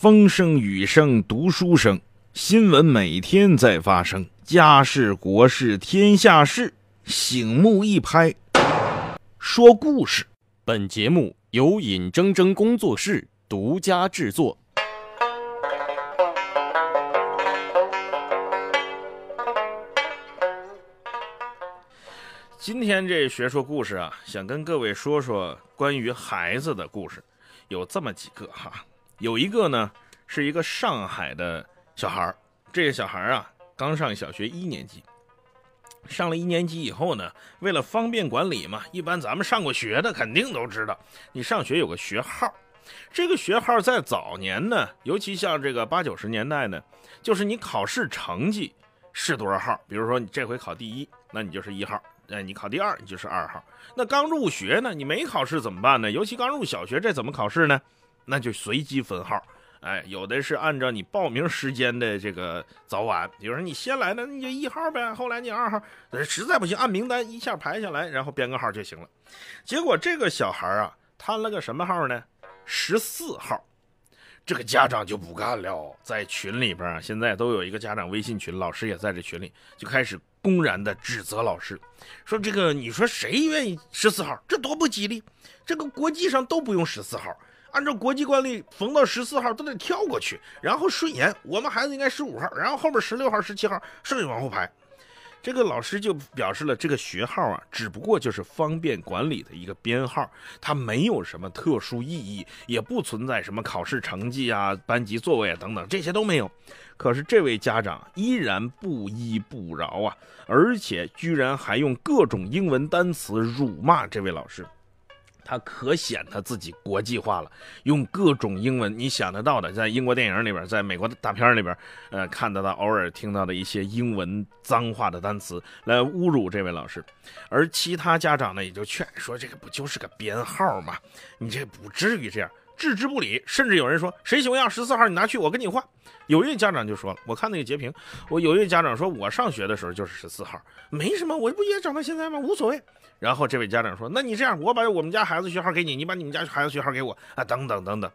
风声雨声读书声，新闻每天在发生，家事国事天下事，醒目一拍，说故事。本节目由尹铮铮工作室独家制作。今天这学说故事啊，想跟各位说说关于孩子的故事，有这么几个哈。有一个呢，是一个上海的小孩儿，这个小孩儿啊，刚上小学一年级。上了一年级以后呢，为了方便管理嘛，一般咱们上过学的肯定都知道，你上学有个学号。这个学号在早年呢，尤其像这个八九十年代呢，就是你考试成绩是多少号，比如说你这回考第一，那你就是一号。哎，你考第二，你就是二号。那刚入学呢，你没考试怎么办呢？尤其刚入小学，这怎么考试呢？那就随机分号。哎，有的是按照你报名时间的这个早晚，比如说你先来的，你就一号呗。后来你二号，实在不行按名单一下排下来，然后编个号就行了。结果这个小孩啊，摊了个什么号呢？十四号。这个家长就不干了，在群里边啊，现在都有一个家长微信群，老师也在这群里，就开始公然的指责老师，说这个你说谁愿意十四号？这多不吉利！这个国际上都不用十四号，按照国际惯例，逢到十四号都得跳过去，然后顺延。我们孩子应该十五号，然后后面十六号、十七号，剩下往后排。这个老师就表示了，这个学号啊，只不过就是方便管理的一个编号，它没有什么特殊意义，也不存在什么考试成绩啊、班级座位啊等等，这些都没有。可是这位家长依然不依不饶啊，而且居然还用各种英文单词辱骂这位老师。他可显他自己国际化了，用各种英文你想得到的，在英国电影里边，在美国的大片里边，呃，看得到偶尔听到的一些英文脏话的单词来侮辱这位老师，而其他家长呢也就劝说这个不就是个编号吗？你这不至于这样。置之不理，甚至有人说：“谁喜欢要十四号，你拿去，我跟你换。”有一位家长就说了：“我看那个截屏，我有一位家长说，我上学的时候就是十四号，没什么，我不也长到现在吗？无所谓。”然后这位家长说：“那你这样，我把我们家孩子学号给你，你把你们家孩子学号给我啊，等等等等。”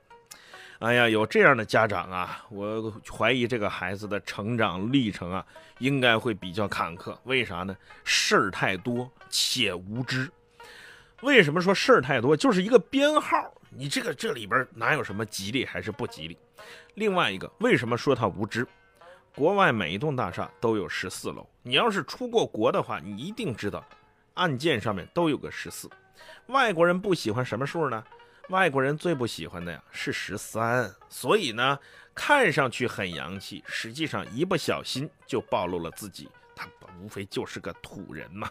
哎呀，有这样的家长啊，我怀疑这个孩子的成长历程啊，应该会比较坎坷。为啥呢？事儿太多且无知。为什么说事儿太多？就是一个编号。你这个这里边哪有什么吉利还是不吉利？另外一个，为什么说他无知？国外每一栋大厦都有十四楼，你要是出过国的话，你一定知道，按键上面都有个十四。外国人不喜欢什么数呢？外国人最不喜欢的呀是十三。所以呢，看上去很洋气，实际上一不小心就暴露了自己，他无非就是个土人嘛。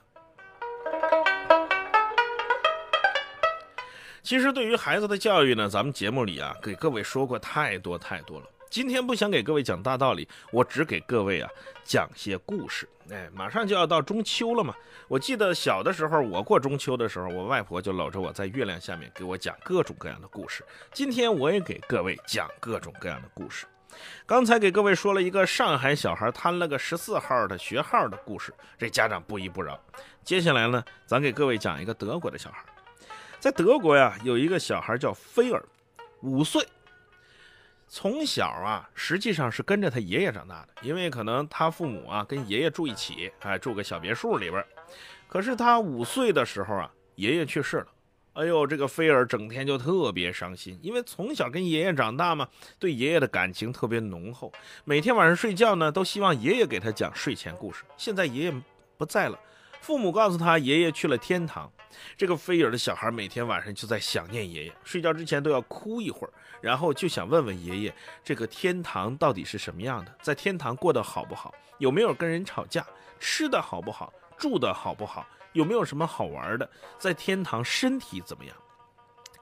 其实对于孩子的教育呢，咱们节目里啊给各位说过太多太多了。今天不想给各位讲大道理，我只给各位啊讲些故事。哎，马上就要到中秋了嘛。我记得小的时候，我过中秋的时候，我外婆就搂着我在月亮下面给我讲各种各样的故事。今天我也给各位讲各种各样的故事。刚才给各位说了一个上海小孩贪了个十四号的学号的故事，这家长不依不饶。接下来呢，咱给各位讲一个德国的小孩。在德国呀，有一个小孩叫菲尔，五岁，从小啊，实际上是跟着他爷爷长大的，因为可能他父母啊跟爷爷住一起，哎，住个小别墅里边。可是他五岁的时候啊，爷爷去世了，哎呦，这个菲尔整天就特别伤心，因为从小跟爷爷长大嘛，对爷爷的感情特别浓厚，每天晚上睡觉呢，都希望爷爷给他讲睡前故事。现在爷爷不在了。父母告诉他，爷爷去了天堂。这个菲尔的小孩每天晚上就在想念爷爷，睡觉之前都要哭一会儿，然后就想问问爷爷，这个天堂到底是什么样的？在天堂过得好不好？有没有跟人吵架？吃的好不好？住的好不好？有没有什么好玩的？在天堂身体怎么样？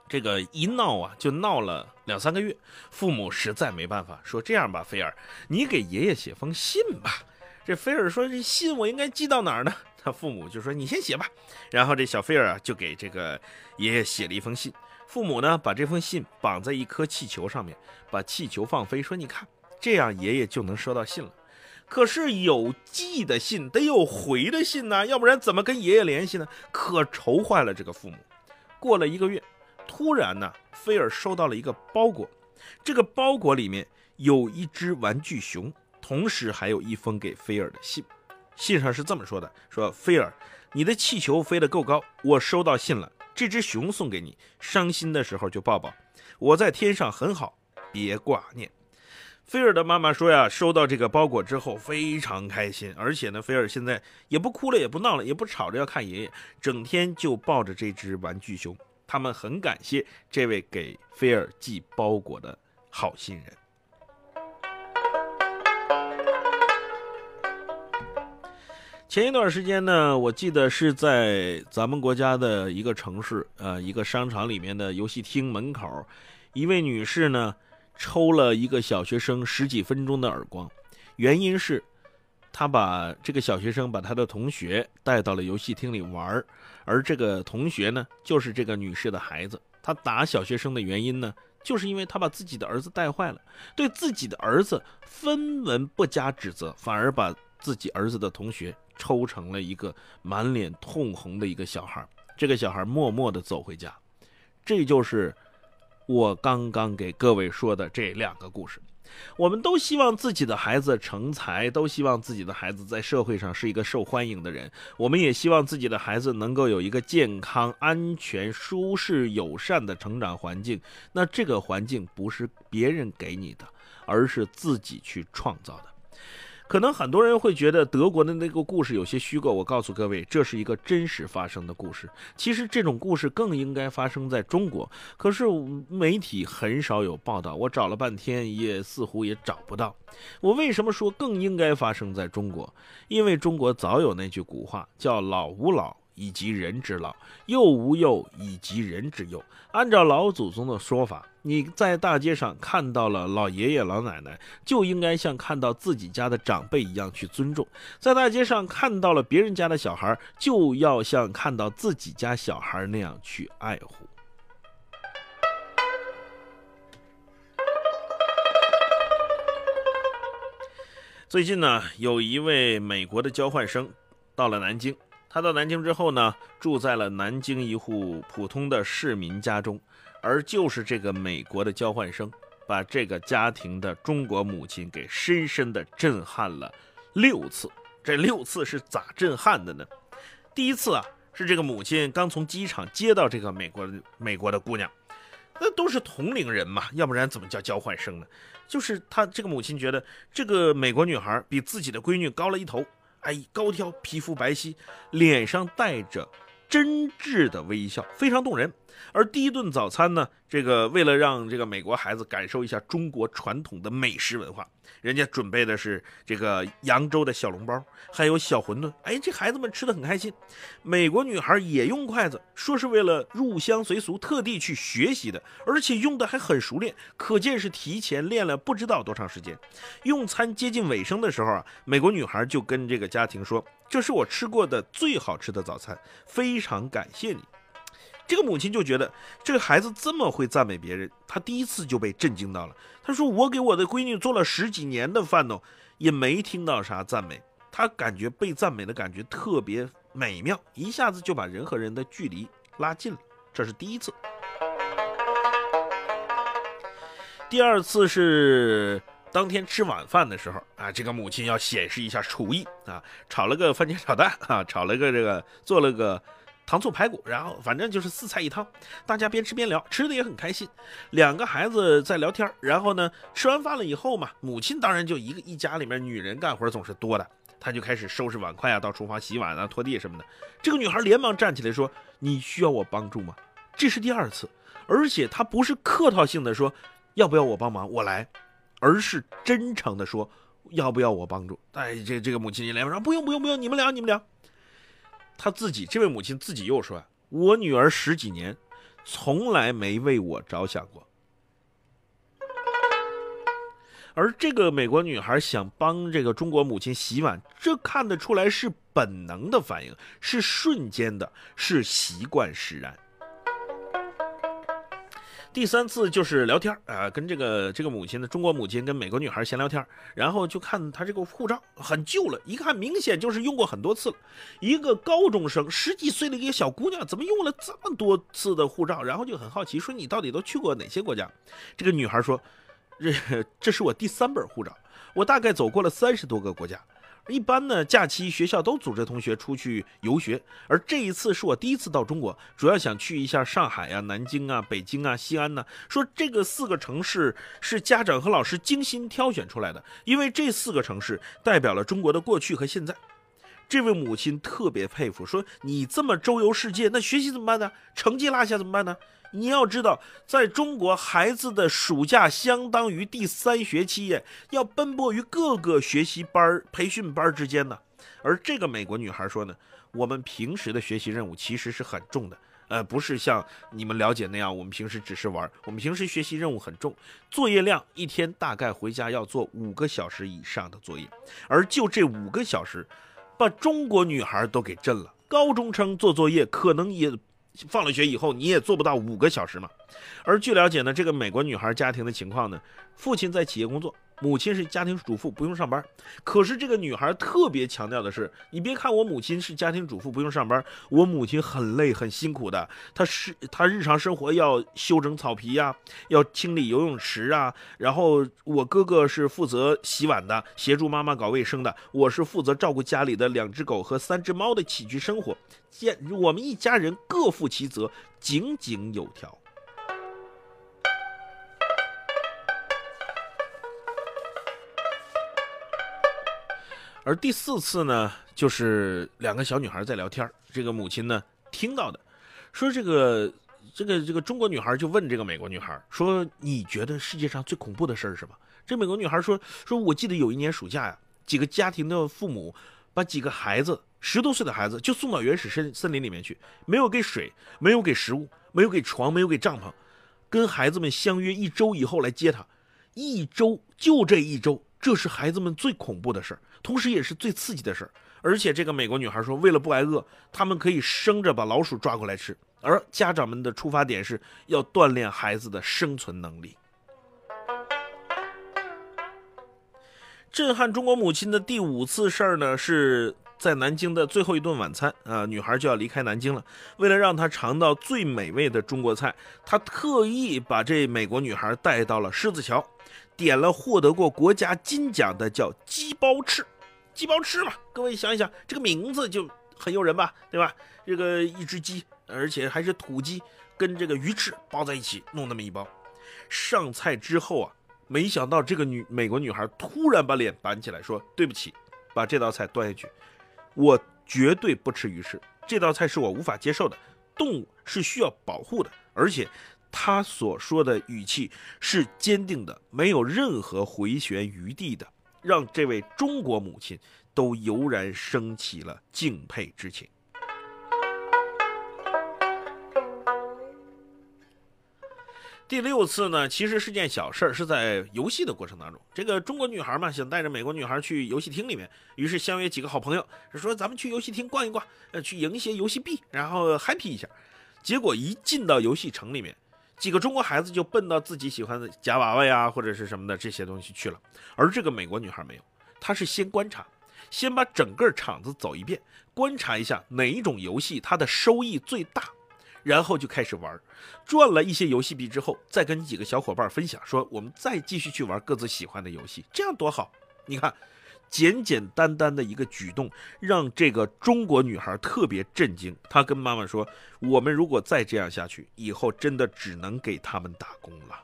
这个一闹啊，就闹了两三个月。父母实在没办法，说这样吧，菲尔，你给爷爷写封信吧。这菲尔说：“这信我应该寄到哪儿呢？”他父母就说：“你先写吧。”然后这小菲尔啊，就给这个爷爷写了一封信。父母呢，把这封信绑在一颗气球上面，把气球放飞，说：“你看，这样爷爷就能收到信了。”可是有寄的信得有回的信呢，要不然怎么跟爷爷联系呢？可愁坏了这个父母。过了一个月，突然呢，菲尔收到了一个包裹，这个包裹里面有一只玩具熊，同时还有一封给菲尔的信。信上是这么说的：说菲尔，你的气球飞得够高，我收到信了，这只熊送给你，伤心的时候就抱抱。我在天上很好，别挂念。菲尔的妈妈说呀，收到这个包裹之后非常开心，而且呢，菲尔现在也不哭了，也不闹了，也不吵着要看爷爷，整天就抱着这只玩具熊。他们很感谢这位给菲尔寄包裹的好心人。前一段时间呢，我记得是在咱们国家的一个城市，呃，一个商场里面的游戏厅门口，一位女士呢抽了一个小学生十几分钟的耳光，原因是，她把这个小学生把他的同学带到了游戏厅里玩而这个同学呢就是这个女士的孩子。她打小学生的原因呢，就是因为她把自己的儿子带坏了，对自己的儿子分文不加指责，反而把自己儿子的同学。抽成了一个满脸通红的一个小孩，这个小孩默默地走回家。这就是我刚刚给各位说的这两个故事。我们都希望自己的孩子成才，都希望自己的孩子在社会上是一个受欢迎的人。我们也希望自己的孩子能够有一个健康、安全、舒适、友善的成长环境。那这个环境不是别人给你的，而是自己去创造的。可能很多人会觉得德国的那个故事有些虚构，我告诉各位，这是一个真实发生的故事。其实这种故事更应该发生在中国，可是媒体很少有报道，我找了半天也似乎也找不到。我为什么说更应该发生在中国？因为中国早有那句古话叫“老吾老”。以及人之老，幼吾幼以及人之幼。按照老祖宗的说法，你在大街上看到了老爷爷老奶奶，就应该像看到自己家的长辈一样去尊重；在大街上看到了别人家的小孩，就要像看到自己家小孩那样去爱护。最近呢，有一位美国的交换生到了南京。他到南京之后呢，住在了南京一户普通的市民家中，而就是这个美国的交换生，把这个家庭的中国母亲给深深的震撼了六次。这六次是咋震撼的呢？第一次啊，是这个母亲刚从机场接到这个美国美国的姑娘，那都是同龄人嘛，要不然怎么叫交换生呢？就是他这个母亲觉得这个美国女孩比自己的闺女高了一头。哎，高挑，皮肤白皙，脸上带着真挚的微笑，非常动人。而第一顿早餐呢，这个为了让这个美国孩子感受一下中国传统的美食文化，人家准备的是这个扬州的小笼包，还有小馄饨。哎，这孩子们吃的很开心。美国女孩也用筷子，说是为了入乡随俗，特地去学习的，而且用的还很熟练，可见是提前练了不知道多长时间。用餐接近尾声的时候啊，美国女孩就跟这个家庭说：“这是我吃过的最好吃的早餐，非常感谢你。”这个母亲就觉得这个孩子这么会赞美别人，她第一次就被震惊到了。她说：“我给我的闺女做了十几年的饭呢，也没听到啥赞美。她感觉被赞美的感觉特别美妙，一下子就把人和人的距离拉近了。这是第一次。第二次是当天吃晚饭的时候啊，这个母亲要显示一下厨艺啊，炒了个番茄炒蛋啊，炒了个这个做了个。”糖醋排骨，然后反正就是四菜一汤，大家边吃边聊，吃的也很开心。两个孩子在聊天，然后呢，吃完饭了以后嘛，母亲当然就一个一家里面女人干活总是多的，她就开始收拾碗筷啊，到厨房洗碗啊、拖地什么的。这个女孩连忙站起来说：“你需要我帮助吗？”这是第二次，而且她不是客套性的说要不要我帮忙，我来，而是真诚的说要不要我帮助。哎，这这个母亲一连忙说不用不用不用，你们聊你们聊。他自己这位母亲自己又说：“我女儿十几年，从来没为我着想过。”而这个美国女孩想帮这个中国母亲洗碗，这看得出来是本能的反应，是瞬间的，是习惯使然。第三次就是聊天啊，跟这个这个母亲的中国母亲跟美国女孩闲聊天，然后就看她这个护照很旧了，一看明显就是用过很多次了。一个高中生十几岁的一个小姑娘，怎么用了这么多次的护照？然后就很好奇，说你到底都去过哪些国家？这个女孩说，这这是我第三本护照，我大概走过了三十多个国家。一般呢，假期学校都组织同学出去游学，而这一次是我第一次到中国，主要想去一下上海呀、南京啊、北京啊、西安呢。说这个四个城市是家长和老师精心挑选出来的，因为这四个城市代表了中国的过去和现在。这位母亲特别佩服，说你这么周游世界，那学习怎么办呢？成绩落下怎么办呢？你要知道，在中国，孩子的暑假相当于第三学期耶，要奔波于各个学习班、培训班之间呢。而这个美国女孩说呢，我们平时的学习任务其实是很重的，呃，不是像你们了解那样，我们平时只是玩。我们平时学习任务很重，作业量一天大概回家要做五个小时以上的作业，而就这五个小时，把中国女孩都给震了。高中生做作业可能也。放了学以后，你也做不到五个小时嘛。而据了解呢，这个美国女孩家庭的情况呢，父亲在企业工作。母亲是家庭主妇，不用上班。可是这个女孩特别强调的是，你别看我母亲是家庭主妇，不用上班，我母亲很累很辛苦的。她是她日常生活要修整草皮呀，要清理游泳池啊。然后我哥哥是负责洗碗的，协助妈妈搞卫生的。我是负责照顾家里的两只狗和三只猫的起居生活。家我们一家人各负其责，井井有条。而第四次呢，就是两个小女孩在聊天这个母亲呢听到的，说这个这个这个中国女孩就问这个美国女孩说：“你觉得世界上最恐怖的事儿是什么？”这美国女孩说：“说我记得有一年暑假呀，几个家庭的父母把几个孩子十多岁的孩子就送到原始森森林里面去，没有给水，没有给食物，没有给床，没有给帐篷，跟孩子们相约一周以后来接他，一周就这一周。”这是孩子们最恐怖的事儿，同时也是最刺激的事儿。而且这个美国女孩说，为了不挨饿，他们可以生着把老鼠抓过来吃。而家长们的出发点是要锻炼孩子的生存能力。震撼中国母亲的第五次事儿呢，是在南京的最后一顿晚餐啊，女孩就要离开南京了。为了让她尝到最美味的中国菜，她特意把这美国女孩带到了狮子桥。点了获得过国家金奖的叫鸡包翅，鸡包翅嘛，各位想一想，这个名字就很诱人吧，对吧？这个一只鸡，而且还是土鸡，跟这个鱼翅包在一起，弄那么一包。上菜之后啊，没想到这个女美国女孩突然把脸板起来，说：“对不起，把这道菜端下去，我绝对不吃鱼翅，这道菜是我无法接受的。动物是需要保护的，而且。”他所说的语气是坚定的，没有任何回旋余地的，让这位中国母亲都油然升起了敬佩之情。第六次呢，其实是件小事儿，是在游戏的过程当中，这个中国女孩嘛，想带着美国女孩去游戏厅里面，于是相约几个好朋友，说咱们去游戏厅逛一逛，呃，去赢一些游戏币，然后 happy 一下。结果一进到游戏城里面。几个中国孩子就奔到自己喜欢的夹娃娃呀，或者是什么的这些东西去了，而这个美国女孩没有，她是先观察，先把整个场子走一遍，观察一下哪一种游戏它的收益最大，然后就开始玩，赚了一些游戏币之后，再跟几个小伙伴分享，说我们再继续去玩各自喜欢的游戏，这样多好，你看。简简单单的一个举动，让这个中国女孩特别震惊。她跟妈妈说：“我们如果再这样下去，以后真的只能给他们打工了。”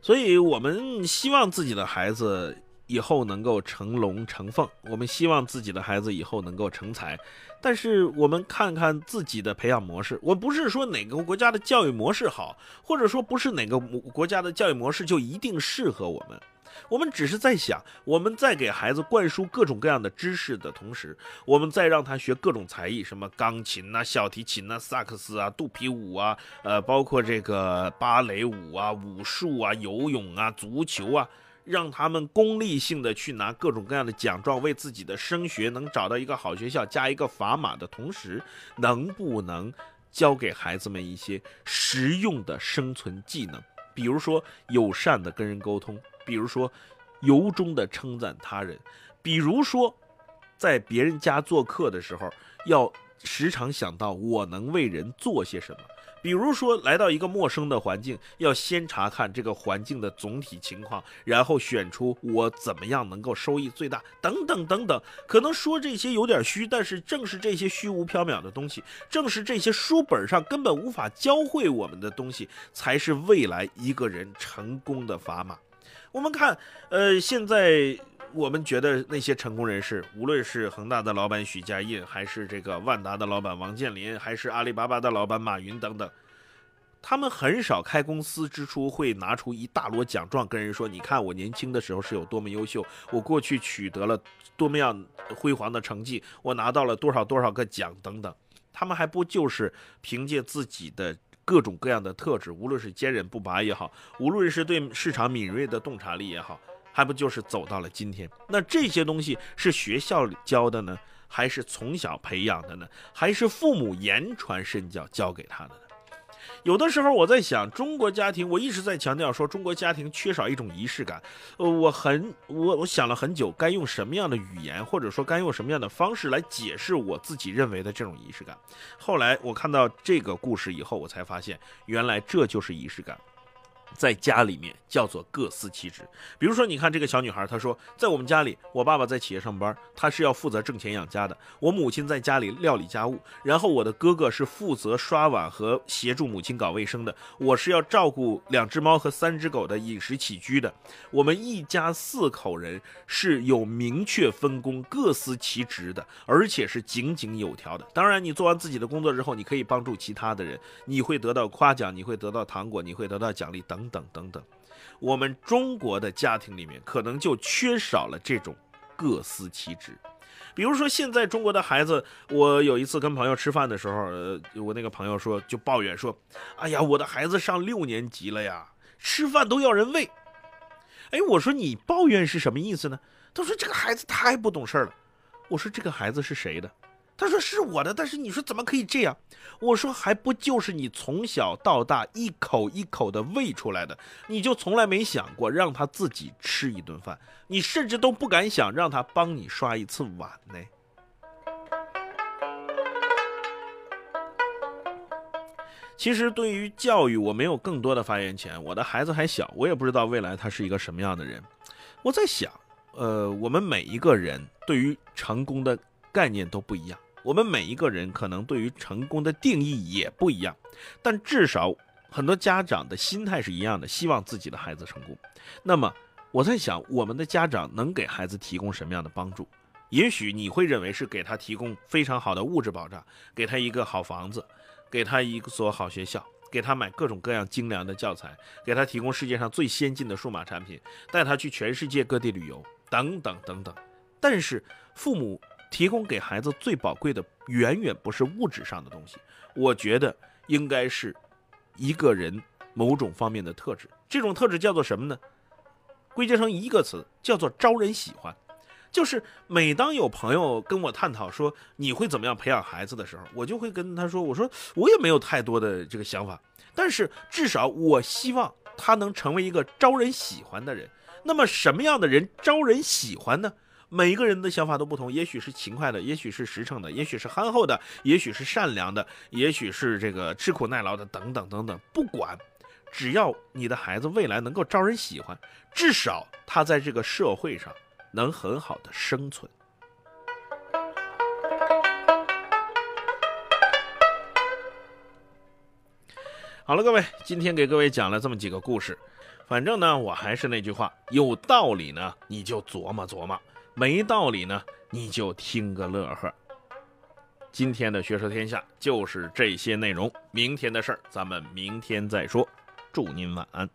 所以，我们希望自己的孩子。以后能够成龙成凤，我们希望自己的孩子以后能够成才，但是我们看看自己的培养模式，我不是说哪个国家的教育模式好，或者说不是哪个国家的教育模式就一定适合我们，我们只是在想，我们在给孩子灌输各种各样的知识的同时，我们再让他学各种才艺，什么钢琴呐、小提琴呐、萨克斯啊、肚皮舞啊，呃，包括这个芭蕾舞啊、武术啊、游泳啊、足球啊。让他们功利性的去拿各种各样的奖状，为自己的升学能找到一个好学校加一个砝码的同时，能不能教给孩子们一些实用的生存技能？比如说友善的跟人沟通，比如说由衷的称赞他人，比如说在别人家做客的时候，要时常想到我能为人做些什么。比如说，来到一个陌生的环境，要先查看这个环境的总体情况，然后选出我怎么样能够收益最大，等等等等。可能说这些有点虚，但是正是这些虚无缥缈的东西，正是这些书本上根本无法教会我们的东西，才是未来一个人成功的砝码。我们看，呃，现在。我们觉得那些成功人士，无论是恒大的老板许家印，还是这个万达的老板王健林，还是阿里巴巴的老板马云等等，他们很少开公司之初会拿出一大摞奖状跟人说：“你看我年轻的时候是有多么优秀，我过去取得了多么样辉煌的成绩，我拿到了多少多少个奖等等。”他们还不就是凭借自己的各种各样的特质，无论是坚韧不拔也好，无论是对市场敏锐的洞察力也好。还不就是走到了今天？那这些东西是学校里教的呢，还是从小培养的呢？还是父母言传身教教给他的呢？有的时候我在想，中国家庭，我一直在强调说，中国家庭缺少一种仪式感。呃，我很我我想了很久，该用什么样的语言，或者说该用什么样的方式来解释我自己认为的这种仪式感。后来我看到这个故事以后，我才发现，原来这就是仪式感。在家里面叫做各司其职。比如说，你看这个小女孩，她说，在我们家里，我爸爸在企业上班，他是要负责挣钱养家的；我母亲在家里料理家务，然后我的哥哥是负责刷碗和协助母亲搞卫生的。我是要照顾两只猫和三只狗的饮食起居的。我们一家四口人是有明确分工、各司其职的，而且是井井有条的。当然，你做完自己的工作之后，你可以帮助其他的人，你会得到夸奖，你会得到糖果，你会得到奖励等。等等等等，我们中国的家庭里面可能就缺少了这种各司其职。比如说，现在中国的孩子，我有一次跟朋友吃饭的时候，呃，我那个朋友说就抱怨说：“哎呀，我的孩子上六年级了呀，吃饭都要人喂。”哎，我说你抱怨是什么意思呢？他说这个孩子太不懂事了。我说这个孩子是谁的？他说是我的，但是你说怎么可以这样？我说还不就是你从小到大一口一口的喂出来的，你就从来没想过让他自己吃一顿饭，你甚至都不敢想让他帮你刷一次碗呢。其实对于教育，我没有更多的发言权。我的孩子还小，我也不知道未来他是一个什么样的人。我在想，呃，我们每一个人对于成功的概念都不一样。我们每一个人可能对于成功的定义也不一样，但至少很多家长的心态是一样的，希望自己的孩子成功。那么我在想，我们的家长能给孩子提供什么样的帮助？也许你会认为是给他提供非常好的物质保障，给他一个好房子，给他一所好学校，给他买各种各样精良的教材，给他提供世界上最先进的数码产品，带他去全世界各地旅游，等等等等。但是父母。提供给孩子最宝贵的，远远不是物质上的东西。我觉得应该是一个人某种方面的特质。这种特质叫做什么呢？归结成一个词，叫做招人喜欢。就是每当有朋友跟我探讨说你会怎么样培养孩子的时候，我就会跟他说：“我说我也没有太多的这个想法，但是至少我希望他能成为一个招人喜欢的人。那么什么样的人招人喜欢呢？”每一个人的想法都不同，也许是勤快的，也许是实诚的，也许是憨厚的，也许是善良的，也许是这个吃苦耐劳的，等等等等。不管，只要你的孩子未来能够招人喜欢，至少他在这个社会上能很好的生存。好了，各位，今天给各位讲了这么几个故事，反正呢，我还是那句话，有道理呢，你就琢磨琢磨。没道理呢，你就听个乐呵。今天的学说天下就是这些内容，明天的事儿咱们明天再说。祝您晚安。